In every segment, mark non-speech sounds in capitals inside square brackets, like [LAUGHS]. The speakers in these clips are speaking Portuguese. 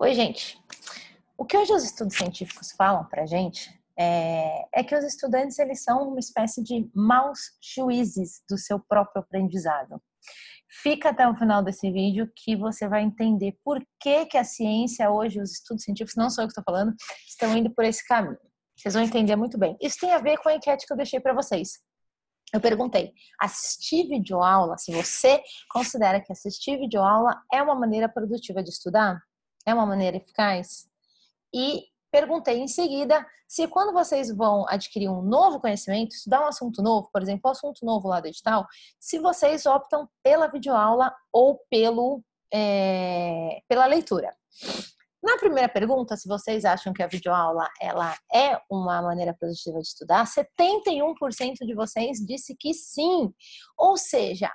Oi, gente. O que hoje os estudos científicos falam para gente é, é, que os estudantes eles são uma espécie de maus juízes do seu próprio aprendizado. Fica até o final desse vídeo que você vai entender por que, que a ciência hoje, os estudos científicos, não sou eu que estou falando, estão indo por esse caminho. Vocês vão entender muito bem. Isso tem a ver com a enquete que eu deixei para vocês. Eu perguntei, assistir videoaula, se você considera que assistir videoaula é uma maneira produtiva de estudar? É uma maneira eficaz? E perguntei em seguida se quando vocês vão adquirir um novo conhecimento, estudar um assunto novo, por exemplo, um assunto novo lá do edital, se vocês optam pela videoaula ou pelo, é, pela leitura. Na primeira pergunta, se vocês acham que a videoaula ela é uma maneira produtiva de estudar, 71% de vocês disse que sim. Ou seja,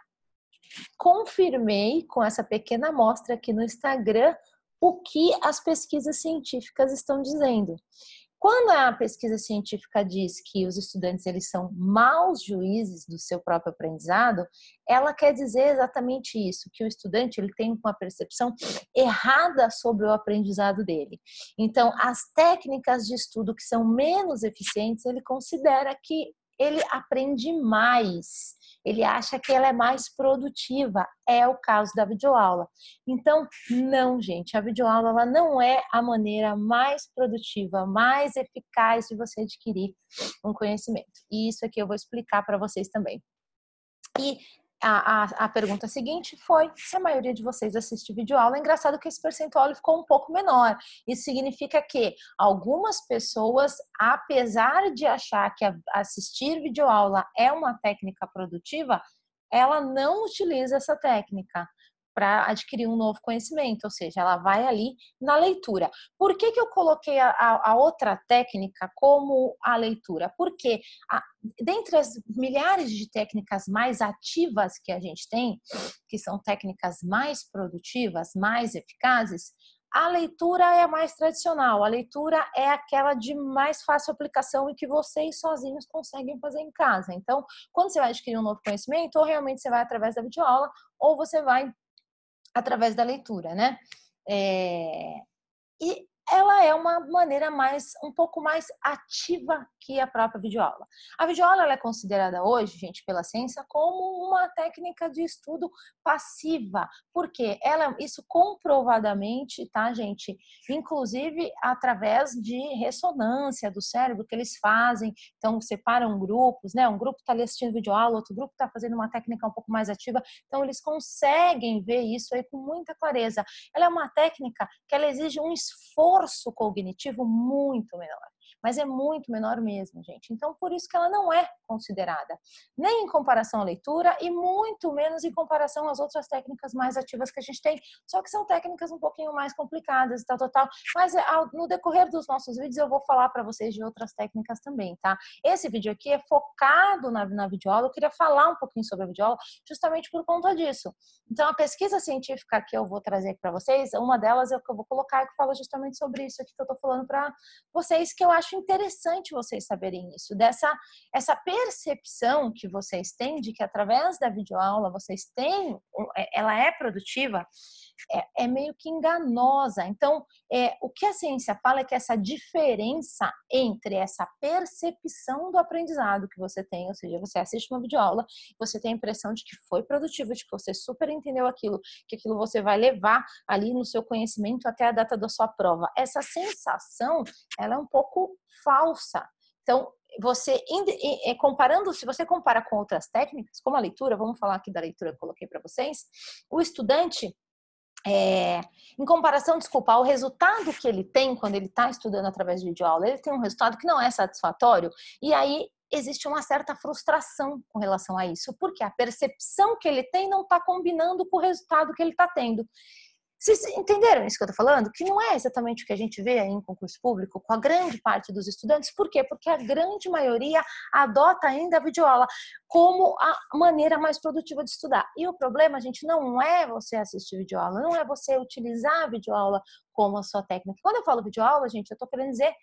confirmei com essa pequena amostra aqui no Instagram o que as pesquisas científicas estão dizendo. Quando a pesquisa científica diz que os estudantes eles são maus juízes do seu próprio aprendizado, ela quer dizer exatamente isso, que o estudante ele tem uma percepção errada sobre o aprendizado dele. Então, as técnicas de estudo que são menos eficientes, ele considera que ele aprende mais, ele acha que ela é mais produtiva. É o caso da videoaula. Então, não, gente, a videoaula ela não é a maneira mais produtiva, mais eficaz de você adquirir um conhecimento. E isso aqui eu vou explicar para vocês também. E a, a, a, pergunta seguinte foi se a maioria de vocês assiste videoaula. É engraçado que esse percentual ficou um pouco menor. Isso significa que algumas pessoas, apesar de achar que assistir videoaula é uma técnica produtiva, ela não utiliza essa técnica para adquirir um novo conhecimento, ou seja, ela vai ali na leitura. Por que, que eu coloquei a, a, outra técnica como a leitura? Porque a, dentre as milhares de técnicas mais ativas que a gente tem, que são técnicas mais produtivas, mais eficazes, a leitura é a mais tradicional, a leitura é aquela de mais fácil aplicação e que vocês sozinhos conseguem fazer em casa. Então, quando você vai adquirir um novo conhecimento, ou realmente você vai através da videoaula, ou você vai através da leitura, né? É... E ela é uma maneira mais um pouco mais ativa que a própria videoaula. A videoaula é considerada hoje, gente, pela ciência, como uma técnica de estudo passiva, porque ela isso comprovadamente, tá, gente? Inclusive através de ressonância do cérebro que eles fazem, então separam grupos, né? Um grupo está ali assistindo videoaula, outro grupo está fazendo uma técnica um pouco mais ativa, então eles conseguem ver isso aí com muita clareza. Ela é uma técnica que ela exige um esforço cognitivo muito menor mas é muito menor mesmo, gente. Então, por isso que ela não é considerada, nem em comparação à leitura e muito menos em comparação às outras técnicas mais ativas que a gente tem, só que são técnicas um pouquinho mais complicadas e tal, tal, tal. Mas é, no decorrer dos nossos vídeos eu vou falar para vocês de outras técnicas também, tá? Esse vídeo aqui é focado na, na videoaula, eu queria falar um pouquinho sobre a videoaula justamente por conta disso. Então, a pesquisa científica que eu vou trazer para vocês, uma delas é o que eu vou colocar que fala justamente sobre isso aqui que eu tô falando para vocês, que eu acho interessante vocês saberem isso, dessa essa percepção que vocês têm de que através da videoaula vocês têm, é, ela é produtiva, é, é meio que enganosa. Então, é, o que a ciência fala é que essa diferença entre essa percepção do aprendizado que você tem, ou seja, você assiste uma videoaula, você tem a impressão de que foi produtivo, de que você super entendeu aquilo, que aquilo você vai levar ali no seu conhecimento até a data da sua prova. Essa sensação, ela é um pouco falsa. Então, você comparando, se você compara com outras técnicas, como a leitura, vamos falar aqui da leitura que eu coloquei para vocês, o estudante é, em comparação, desculpa, ao resultado que ele tem quando ele está estudando através de videoaula, ele tem um resultado que não é satisfatório, e aí existe uma certa frustração com relação a isso, porque a percepção que ele tem não está combinando com o resultado que ele está tendo. Vocês entenderam isso que eu estou falando? Que não é exatamente o que a gente vê aí em concurso público com a grande parte dos estudantes. Por quê? Porque a grande maioria adota ainda a videoaula como a maneira mais produtiva de estudar. E o problema, gente, não é você assistir videoaula, não é você utilizar a videoaula como a sua técnica. Quando eu falo videoaula, gente, eu estou querendo dizer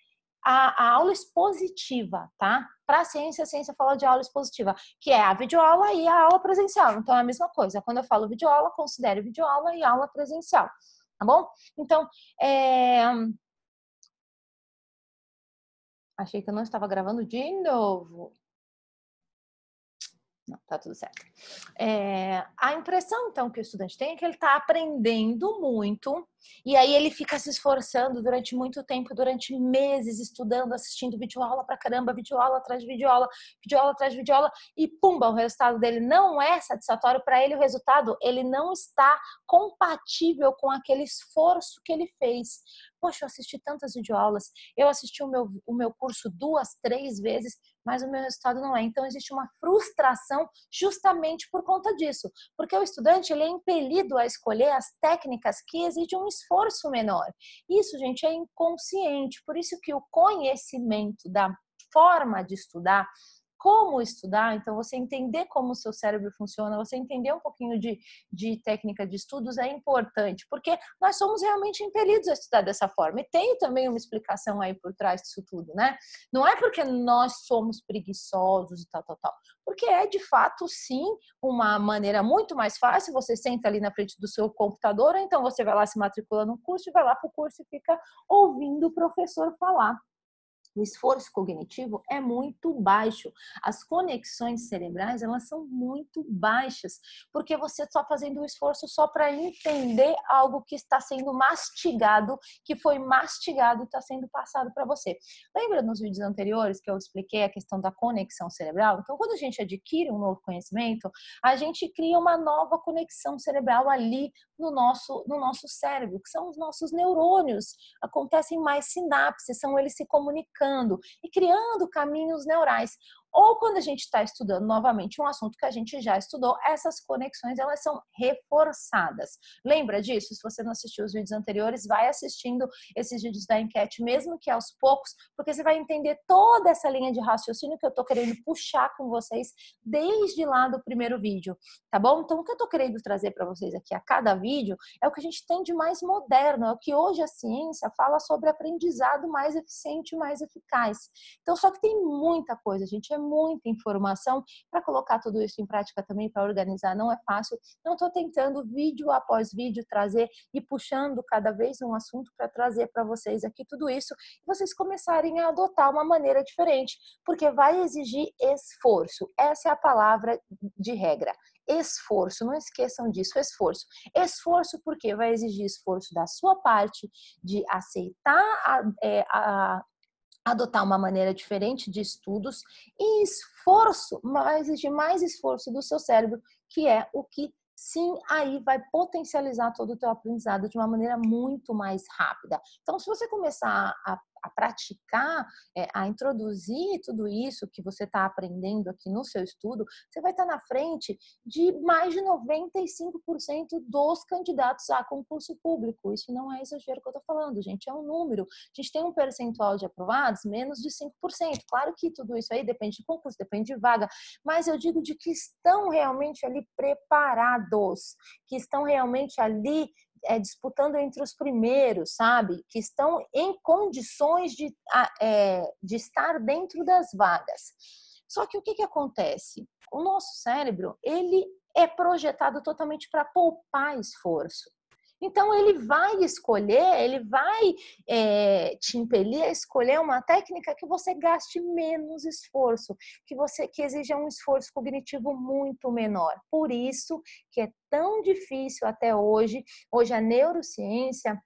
a, a aula expositiva, tá? Para a ciência, a ciência fala de aula expositiva, que é a videoaula e a aula presencial. Então é a mesma coisa. Quando eu falo videoaula, considere videoaula e aula presencial. tá bom? Então, é... achei que eu não estava gravando de novo. Não, tá tudo certo. É, a impressão, então, que o estudante tem é que ele está aprendendo muito e aí ele fica se esforçando durante muito tempo, durante meses, estudando, assistindo videoaula pra caramba, videoaula atrás de videoaula, videoaula atrás de videoaula, e pumba, o resultado dele não é satisfatório para ele, o resultado, ele não está compatível com aquele esforço que ele fez. Poxa, eu assisti tantas videoaulas, eu assisti o meu, o meu curso duas, três vezes, mas o meu resultado não é. Então existe uma frustração justamente por conta disso, porque o estudante ele é impelido a escolher as técnicas que exigem um esforço menor. Isso, gente, é inconsciente. Por isso que o conhecimento da forma de estudar como estudar, então você entender como o seu cérebro funciona, você entender um pouquinho de, de técnica de estudos é importante, porque nós somos realmente impelidos a estudar dessa forma. E tem também uma explicação aí por trás disso tudo, né? Não é porque nós somos preguiçosos e tal, tal, tal. Porque é de fato, sim, uma maneira muito mais fácil. Você senta ali na frente do seu computador, então você vai lá se matricula no curso, vai lá para o curso e fica ouvindo o professor falar o esforço cognitivo é muito baixo. As conexões cerebrais, elas são muito baixas, porque você está fazendo o esforço só para entender algo que está sendo mastigado, que foi mastigado e está sendo passado para você. Lembra nos vídeos anteriores que eu expliquei a questão da conexão cerebral? Então, quando a gente adquire um novo conhecimento, a gente cria uma nova conexão cerebral ali no nosso, no nosso cérebro, que são os nossos neurônios. Acontecem mais sinapses, são eles se comunicando e criando caminhos neurais. Ou quando a gente está estudando novamente um assunto que a gente já estudou, essas conexões elas são reforçadas. Lembra disso? Se você não assistiu os vídeos anteriores, vai assistindo esses vídeos da enquete, mesmo que aos poucos, porque você vai entender toda essa linha de raciocínio que eu estou querendo puxar com vocês desde lá do primeiro vídeo, tá bom? Então, o que eu estou querendo trazer para vocês aqui a cada vídeo é o que a gente tem de mais moderno, é o que hoje a ciência fala sobre aprendizado mais eficiente mais eficaz. Então, só que tem muita coisa, gente, é muita informação para colocar tudo isso em prática também, para organizar, não é fácil. Não estou tentando vídeo após vídeo trazer e puxando cada vez um assunto para trazer para vocês aqui tudo isso e vocês começarem a adotar uma maneira diferente, porque vai exigir esforço. Essa é a palavra de regra esforço, não esqueçam disso, esforço. Esforço porque vai exigir esforço da sua parte de aceitar a, é, a, adotar uma maneira diferente de estudos e esforço, mas exige mais esforço do seu cérebro, que é o que sim aí vai potencializar todo o teu aprendizado de uma maneira muito mais rápida. Então, se você começar a a praticar, é, a introduzir tudo isso que você está aprendendo aqui no seu estudo, você vai estar tá na frente de mais de 95% dos candidatos a concurso público. Isso não é exagero que eu estou falando, gente, é um número. A gente tem um percentual de aprovados menos de 5%. Claro que tudo isso aí depende de concurso, depende de vaga, mas eu digo de que estão realmente ali preparados, que estão realmente ali é, disputando entre os primeiros, sabe? Que estão em condições de, é, de estar dentro das vagas. Só que o que, que acontece? O nosso cérebro, ele é projetado totalmente para poupar esforço. Então ele vai escolher, ele vai é, te impelir a escolher uma técnica que você gaste menos esforço, que você que exija um esforço cognitivo muito menor. Por isso que é tão difícil até hoje. Hoje a neurociência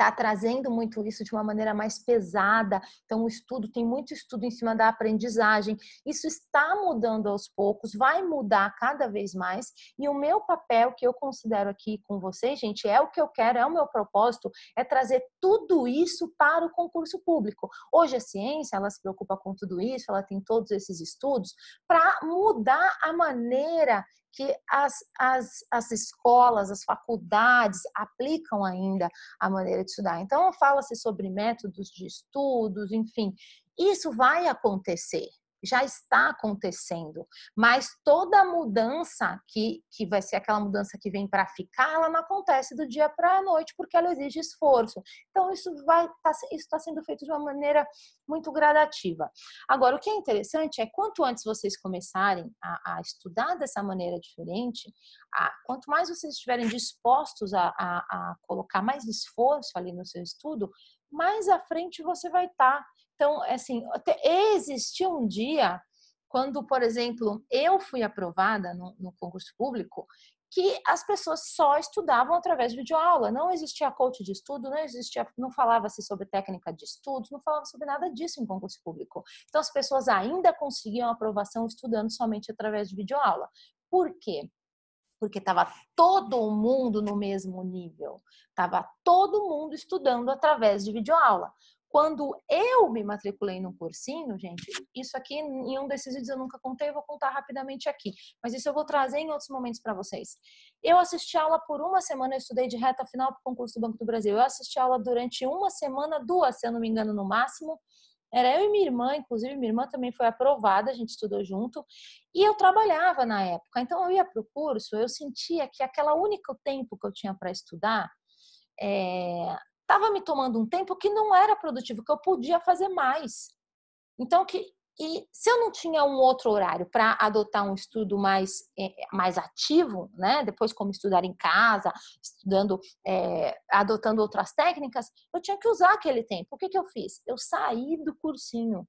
está trazendo muito isso de uma maneira mais pesada. Então, o estudo, tem muito estudo em cima da aprendizagem. Isso está mudando aos poucos, vai mudar cada vez mais. E o meu papel, que eu considero aqui com vocês, gente, é o que eu quero, é o meu propósito, é trazer tudo isso para o concurso público. Hoje a ciência, ela se preocupa com tudo isso, ela tem todos esses estudos para mudar a maneira que as, as, as escolas, as faculdades aplicam ainda a maneira de estudar. Então, fala-se sobre métodos de estudos, enfim, isso vai acontecer. Já está acontecendo. Mas toda mudança que, que vai ser aquela mudança que vem para ficar, ela não acontece do dia para a noite, porque ela exige esforço. Então, isso vai tá, está sendo feito de uma maneira muito gradativa. Agora, o que é interessante é quanto antes vocês começarem a, a estudar dessa maneira diferente, a, quanto mais vocês estiverem dispostos a, a, colocar mais esforço ali no seu estudo, mais à frente você vai estar. Tá. Então, assim, existiu um dia quando, por exemplo, eu fui aprovada no, no concurso público, que as pessoas só estudavam através de videoaula, não existia coach de estudo, não existia, não falava-se sobre técnica de estudos, não falava sobre nada disso em concurso público. Então as pessoas ainda conseguiam aprovação estudando somente através de videoaula. Por quê? Porque estava todo mundo no mesmo nível, estava todo mundo estudando através de videoaula. Quando eu me matriculei no cursinho, gente, isso aqui em um desses vídeos eu nunca contei, vou contar rapidamente aqui, mas isso eu vou trazer em outros momentos para vocês. Eu assisti aula por uma semana, eu estudei de reta final para o concurso do Banco do Brasil. Eu assisti aula durante uma semana, duas, se eu não me engano, no máximo. Era eu e minha irmã, inclusive minha irmã também foi aprovada, a gente estudou junto. E eu trabalhava na época, então eu ia para o curso, eu sentia que aquela único tempo que eu tinha para estudar, é, estava me tomando um tempo que não era produtivo, que eu podia fazer mais. Então, que e se eu não tinha um outro horário para adotar um estudo mais, é, mais ativo, né? Depois como estudar em casa, estudando, é, adotando outras técnicas, eu tinha que usar aquele tempo. O que, que eu fiz? Eu saí do cursinho.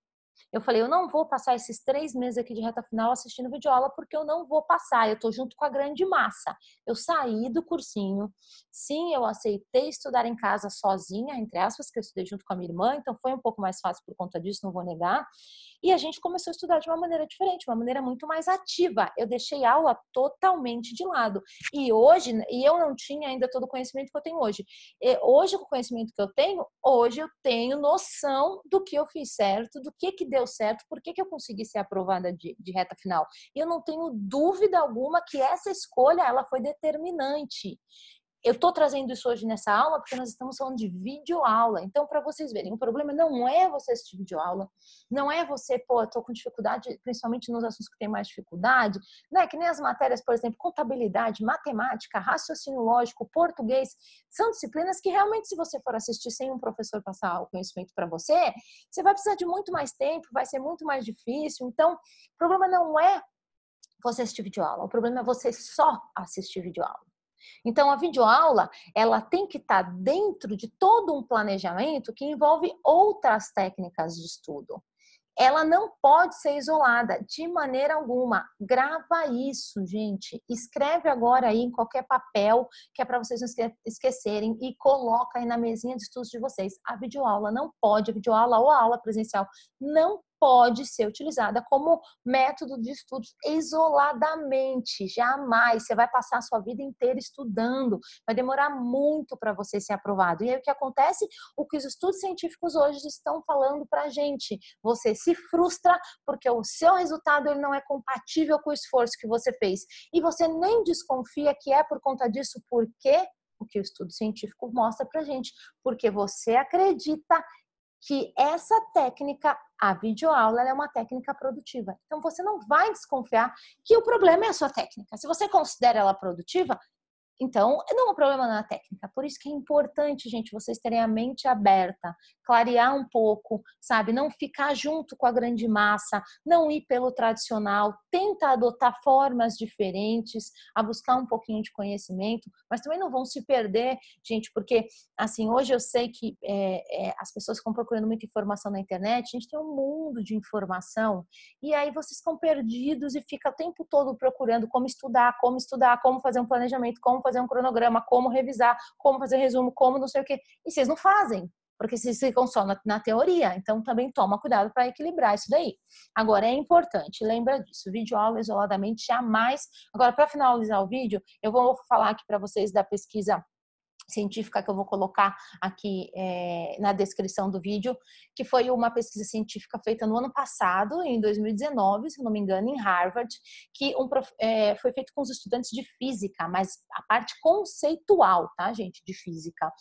Eu falei, eu não vou passar esses três meses aqui de reta final assistindo videoaula porque eu não vou passar, eu estou junto com a grande massa. Eu saí do cursinho, sim, eu aceitei estudar em casa sozinha, entre aspas, que eu estudei junto com a minha irmã, então foi um pouco mais fácil por conta disso, não vou negar. E a gente começou a estudar de uma maneira diferente, uma maneira muito mais ativa. Eu deixei a aula totalmente de lado. E hoje, e eu não tinha ainda todo o conhecimento que eu tenho hoje. E hoje, com o conhecimento que eu tenho, hoje eu tenho noção do que eu fiz certo, do que, que deu certo, por que, que eu consegui ser aprovada de, de reta final. E eu não tenho dúvida alguma que essa escolha ela foi determinante eu estou trazendo isso hoje nessa aula porque nós estamos falando de videoaula. Então, para vocês verem, o problema não é você assistir videoaula, não é você, pô, estou com dificuldade, principalmente nos assuntos que tem mais dificuldade, né? Que nem as matérias, por exemplo, contabilidade, matemática, raciocínio lógico, português, são disciplinas que realmente, se você for assistir sem um professor passar o conhecimento para você, você vai precisar de muito mais tempo, vai ser muito mais difícil. Então, o problema não é você assistir videoaula, o problema é você só assistir videoaula. Então, a videoaula, ela tem que estar tá dentro de todo um planejamento que envolve outras técnicas de estudo. Ela não pode ser isolada de maneira alguma. Grava isso, gente. Escreve agora aí em qualquer papel que é para vocês não esquecerem e coloca aí na mesinha de estudos de vocês. A videoaula não pode, a videoaula ou a aula presencial não pode ser utilizada como método de estudos isoladamente, jamais. Você vai passar a sua vida inteira estudando, vai demorar muito para você ser aprovado. E aí o que acontece? O que os estudos científicos hoje estão falando para a gente. Você se frustra porque o seu resultado ele não é compatível com o esforço que você fez. E você nem desconfia que é por conta disso, porque o que o estudo científico mostra para gente, porque você acredita que essa técnica, a videoaula, é uma técnica produtiva. Então você não vai desconfiar que o problema é a sua técnica. Se você considera ela produtiva, então, não é um problema na técnica. Por isso que é importante, gente, vocês terem a mente aberta, clarear um pouco, sabe? Não ficar junto com a grande massa, não ir pelo tradicional, tenta adotar formas diferentes, a buscar um pouquinho de conhecimento, mas também não vão se perder, gente, porque, assim, hoje eu sei que é, é, as pessoas ficam procurando muita informação na internet, a gente tem um mundo de informação, e aí vocês ficam perdidos e fica o tempo todo procurando como estudar, como estudar, como fazer um planejamento, como fazer fazer um cronograma, como revisar, como fazer resumo, como não sei o quê. E vocês não fazem, porque vocês ficam só na, na teoria. Então, também toma cuidado para equilibrar isso daí. Agora, é importante, lembra disso, vídeo aula isoladamente jamais. Agora, para finalizar o vídeo, eu vou falar aqui para vocês da pesquisa científica que eu vou colocar aqui é, na descrição do vídeo, que foi uma pesquisa científica feita no ano passado, em 2019, se não me engano, em Harvard, que um, é, foi feito com os estudantes de física, mas a parte conceitual, tá, gente, de física.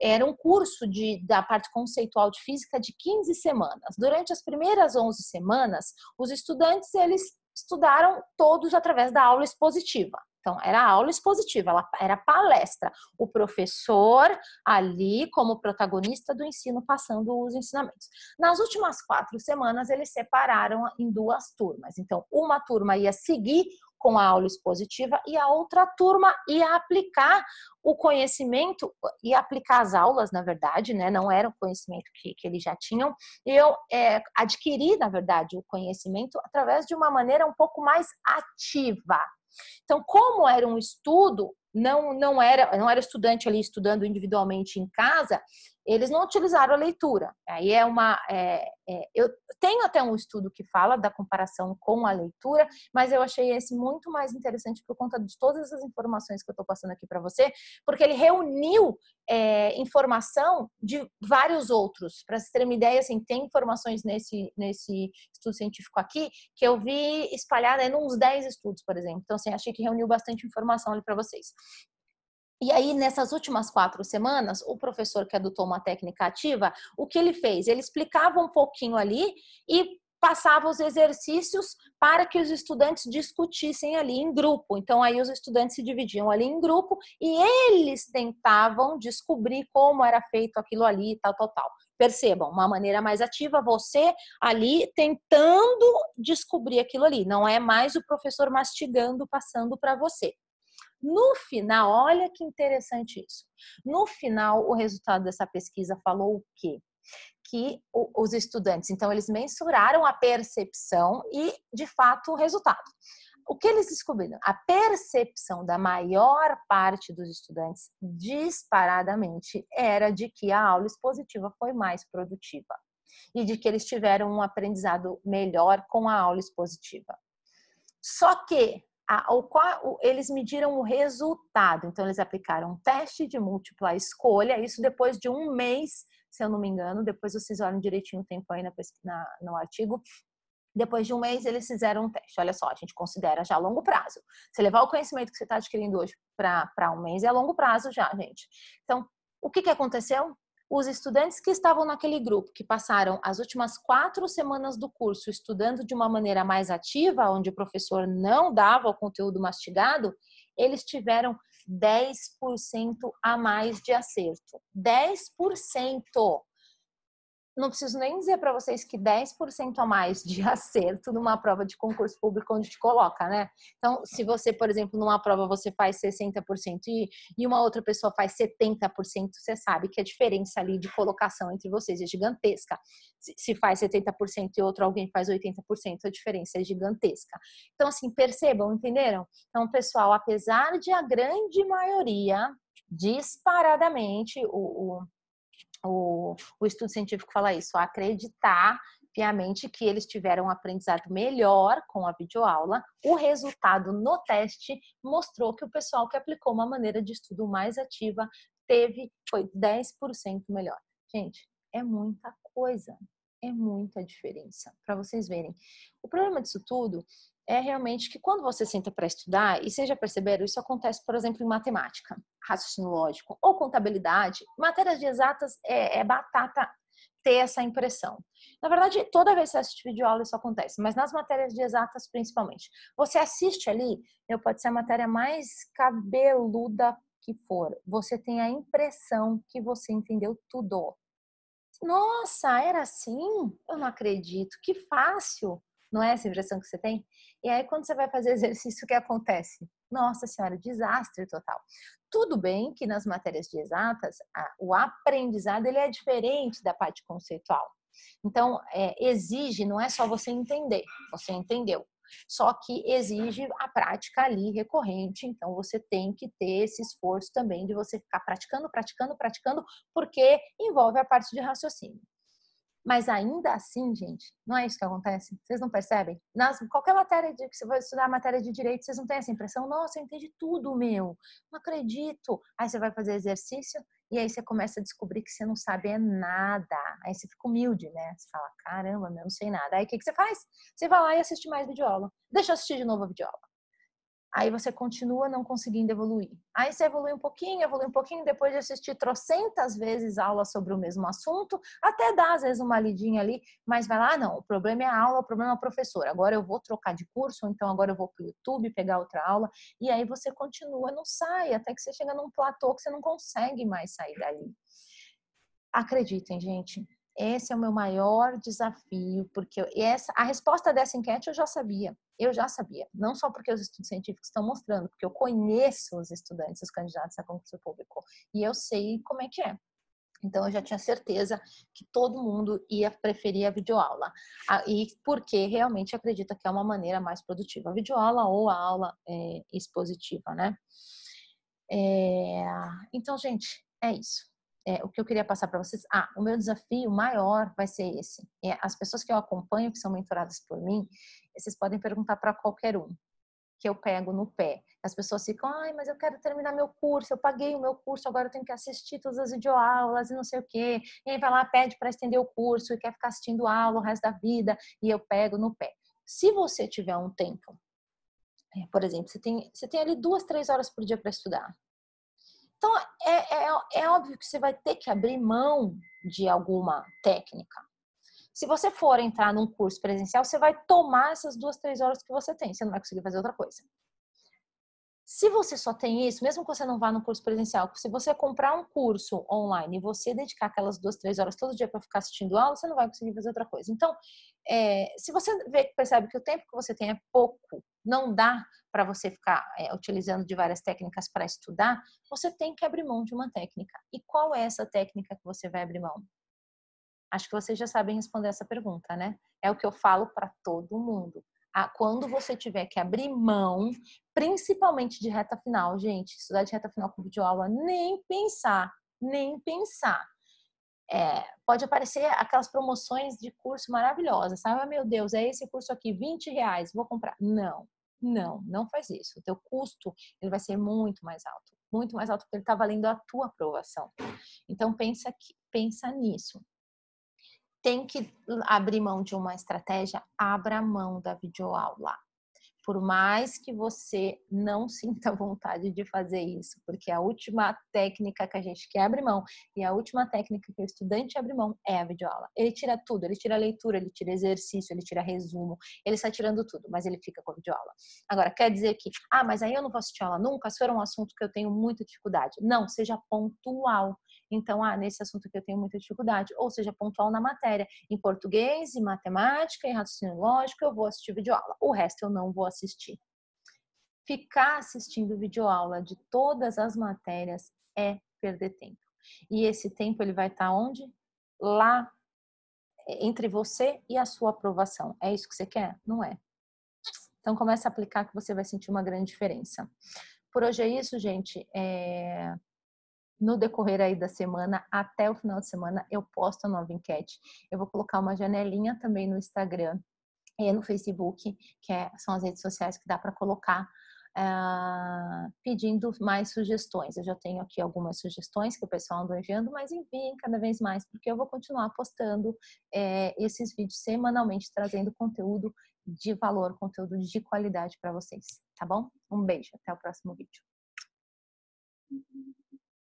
Era um curso de, da parte conceitual de física de 15 semanas. Durante as primeiras 11 semanas, os estudantes eles estudaram todos através da aula expositiva. Então, era aula expositiva, ela era palestra. O professor ali, como protagonista do ensino, passando os ensinamentos. Nas últimas quatro semanas, eles separaram em duas turmas. Então, uma turma ia seguir com a aula expositiva e a outra turma ia aplicar o conhecimento e aplicar as aulas, na verdade, né? Não era o conhecimento que, que eles já tinham. Eu é, adquiri, na verdade, o conhecimento através de uma maneira um pouco mais ativa. Então, como era um estudo, não, não era não era estudante ali estudando individualmente em casa, eles não utilizaram a leitura. Aí é uma. É, é, eu tenho até um estudo que fala da comparação com a leitura, mas eu achei esse muito mais interessante por conta de todas as informações que eu estou passando aqui para você, porque ele reuniu é, informação de vários outros. Para vocês terem uma ideia, assim, tem informações nesse, nesse estudo científico aqui que eu vi espalhada em uns 10 estudos, por exemplo. Então, assim, achei que reuniu bastante informação ali para vocês. E aí, nessas últimas quatro semanas, o professor que adotou uma técnica ativa, o que ele fez? Ele explicava um pouquinho ali e passava os exercícios para que os estudantes discutissem ali em grupo. Então, aí os estudantes se dividiam ali em grupo e eles tentavam descobrir como era feito aquilo ali, tal, tal, tal. Percebam, uma maneira mais ativa, você ali tentando descobrir aquilo ali. Não é mais o professor mastigando, passando para você. No final, olha que interessante isso. No final, o resultado dessa pesquisa falou o quê? Que os estudantes, então, eles mensuraram a percepção e, de fato, o resultado. O que eles descobriram? A percepção da maior parte dos estudantes, disparadamente, era de que a aula expositiva foi mais produtiva e de que eles tiveram um aprendizado melhor com a aula expositiva. Só que a, o qual, eles mediram o resultado. Então, eles aplicaram um teste de múltipla escolha, isso depois de um mês, se eu não me engano, depois vocês olham direitinho o tempo aí na, na, no artigo. Depois de um mês, eles fizeram um teste. Olha só, a gente considera já longo prazo. Você levar o conhecimento que você está adquirindo hoje para um mês é longo prazo já, gente. Então, o que, que aconteceu? Os estudantes que estavam naquele grupo, que passaram as últimas quatro semanas do curso estudando de uma maneira mais ativa, onde o professor não dava o conteúdo mastigado, eles tiveram 10% a mais de acerto. 10% não preciso nem dizer para vocês que 10% a mais de [LAUGHS] acerto numa prova de concurso público onde te coloca, né? Então, se você, por exemplo, numa prova você faz 60% e, e uma outra pessoa faz 70%, você sabe que a diferença ali de colocação entre vocês é gigantesca. Se, se faz 70% e outro alguém faz 80%, a diferença é gigantesca. Então, assim, percebam, entenderam? Então, pessoal, apesar de a grande maioria disparadamente o, o o, o estudo científico fala isso, acreditar piamente que eles tiveram um aprendizado melhor com a videoaula. O resultado no teste mostrou que o pessoal que aplicou uma maneira de estudo mais ativa teve foi 10% melhor. Gente, é muita coisa, é muita diferença para vocês verem. O problema disso tudo é realmente que quando você senta para estudar, e vocês já perceberam, isso acontece, por exemplo, em matemática, raciocínio lógico, ou contabilidade, matérias de exatas é, é batata ter essa impressão. Na verdade, toda vez que você assiste vídeo aula isso acontece, mas nas matérias de exatas principalmente. Você assiste ali, pode ser a matéria mais cabeluda que for, você tem a impressão que você entendeu tudo. Nossa, era assim? Eu não acredito. Que fácil. Não é essa impressão que você tem? E aí, quando você vai fazer [LAUGHS] exercício, o que acontece? Nossa Senhora, desastre total. Tudo bem que nas matérias de exatas, a, o aprendizado ele é diferente da parte conceitual. Então, é, exige, não é só você entender, você entendeu. Só que exige a prática ali recorrente, então você tem que ter esse esforço também de você ficar praticando, praticando, praticando, porque envolve a parte de raciocínio. Mas ainda assim, gente, não é isso que acontece? Vocês não percebem? Nas, qualquer matéria de, que você vai estudar matéria de direito, vocês não têm essa impressão, nossa, eu entendi tudo, meu, não acredito. Aí você vai fazer exercício e aí você começa a descobrir que você não sabe nada. Aí você fica humilde, né? Você fala, caramba, meu, não sei nada. Aí o que, que você faz? Você vai lá e assiste mais videoaula. Deixa eu assistir de novo a videoaula. Aí você continua não conseguindo evoluir. Aí você evolui um pouquinho, evolui um pouquinho, depois de assistir trocentas vezes aula sobre o mesmo assunto, até dá às vezes uma lidinha ali, mas vai lá, não, o problema é a aula, o problema é o professor. Agora eu vou trocar de curso, ou então agora eu vou para o YouTube pegar outra aula, e aí você continua, não sai, até que você chega num platô que você não consegue mais sair dali. Acreditem, gente, esse é o meu maior desafio, porque essa, a resposta dessa enquete eu já sabia. Eu já sabia. Não só porque os estudos científicos estão mostrando, porque eu conheço os estudantes, os candidatos a concurso público, e eu sei como é que é. Então eu já tinha certeza que todo mundo ia preferir a videoaula. E porque realmente acredita que é uma maneira mais produtiva, a videoaula ou a aula é, expositiva, né? É, então, gente, é isso é, o que eu queria passar para vocês, ah, o meu desafio maior vai ser esse. É, as pessoas que eu acompanho, que são mentoradas por mim, vocês podem perguntar para qualquer um que eu pego no pé. As pessoas ficam, ai, mas eu quero terminar meu curso, eu paguei o meu curso, agora eu tenho que assistir todas as videoaulas e não sei o quê. E aí vai lá, pede para estender o curso e quer ficar assistindo aula o resto da vida, e eu pego no pé. Se você tiver um tempo, é, por exemplo, você tem, você tem ali duas, três horas por dia para estudar. Então, é, é, é óbvio que você vai ter que abrir mão de alguma técnica. Se você for entrar num curso presencial, você vai tomar essas duas, três horas que você tem, você não vai conseguir fazer outra coisa. Se você só tem isso, mesmo que você não vá no curso presencial, se você comprar um curso online e você dedicar aquelas duas, três horas todo dia para ficar assistindo aula, você não vai conseguir fazer outra coisa. Então, é, se você vê, percebe que o tempo que você tem é pouco, não dá para você ficar é, utilizando de várias técnicas para estudar, você tem que abrir mão de uma técnica. E qual é essa técnica que você vai abrir mão? Acho que vocês já sabem responder essa pergunta, né? É o que eu falo para todo mundo quando você tiver que abrir mão, principalmente de reta final, gente, estudar de reta final com videoaula, nem pensar, nem pensar. É, pode aparecer aquelas promoções de curso maravilhosas, sabe? Ah, meu Deus, é esse curso aqui, 20 reais, vou comprar. Não, não, não faz isso. O teu custo ele vai ser muito mais alto, muito mais alto porque ele está valendo a tua aprovação. Então pensa que, pensa nisso tem que abrir mão de uma estratégia, abra mão da videoaula. Por mais que você não [LAUGHS] sinta vontade de fazer isso, porque a última técnica que a gente quer abrir mão e a última técnica que o estudante abre mão é a videoaula. Ele tira tudo, ele tira leitura, ele tira exercício, ele tira resumo, ele está tirando tudo, mas ele fica com a videoaula. Agora, quer dizer que, ah, mas aí eu não vou assistir aula nunca, se for um assunto que eu tenho muita dificuldade. Não, seja pontual. Então, ah, nesse assunto que eu tenho muita dificuldade, ou seja, pontual na matéria, em português, em matemática, em raciocínio lógico, eu vou assistir videoaula. O resto eu não vou assistir. Ficar assistindo videoaula de todas as matérias é perder tempo. E esse tempo ele vai estar onde? Lá entre você e a sua aprovação. É isso que você quer? Não é. Então comece a aplicar que você vai sentir uma grande diferença. Por hoje é isso, gente. É no decorrer aí da semana, até o final de semana, eu posto a nova enquete. Eu vou colocar uma janelinha também no Instagram e no Facebook, que é, são as redes sociais que dá para colocar, uh, pedindo mais sugestões. Eu já tenho aqui algumas sugestões que o pessoal andou enviando, mas enviem cada vez mais, porque eu vou continuar postando é, esses vídeos semanalmente, trazendo conteúdo de valor, conteúdo de qualidade para vocês, tá bom? Um beijo, até o próximo vídeo.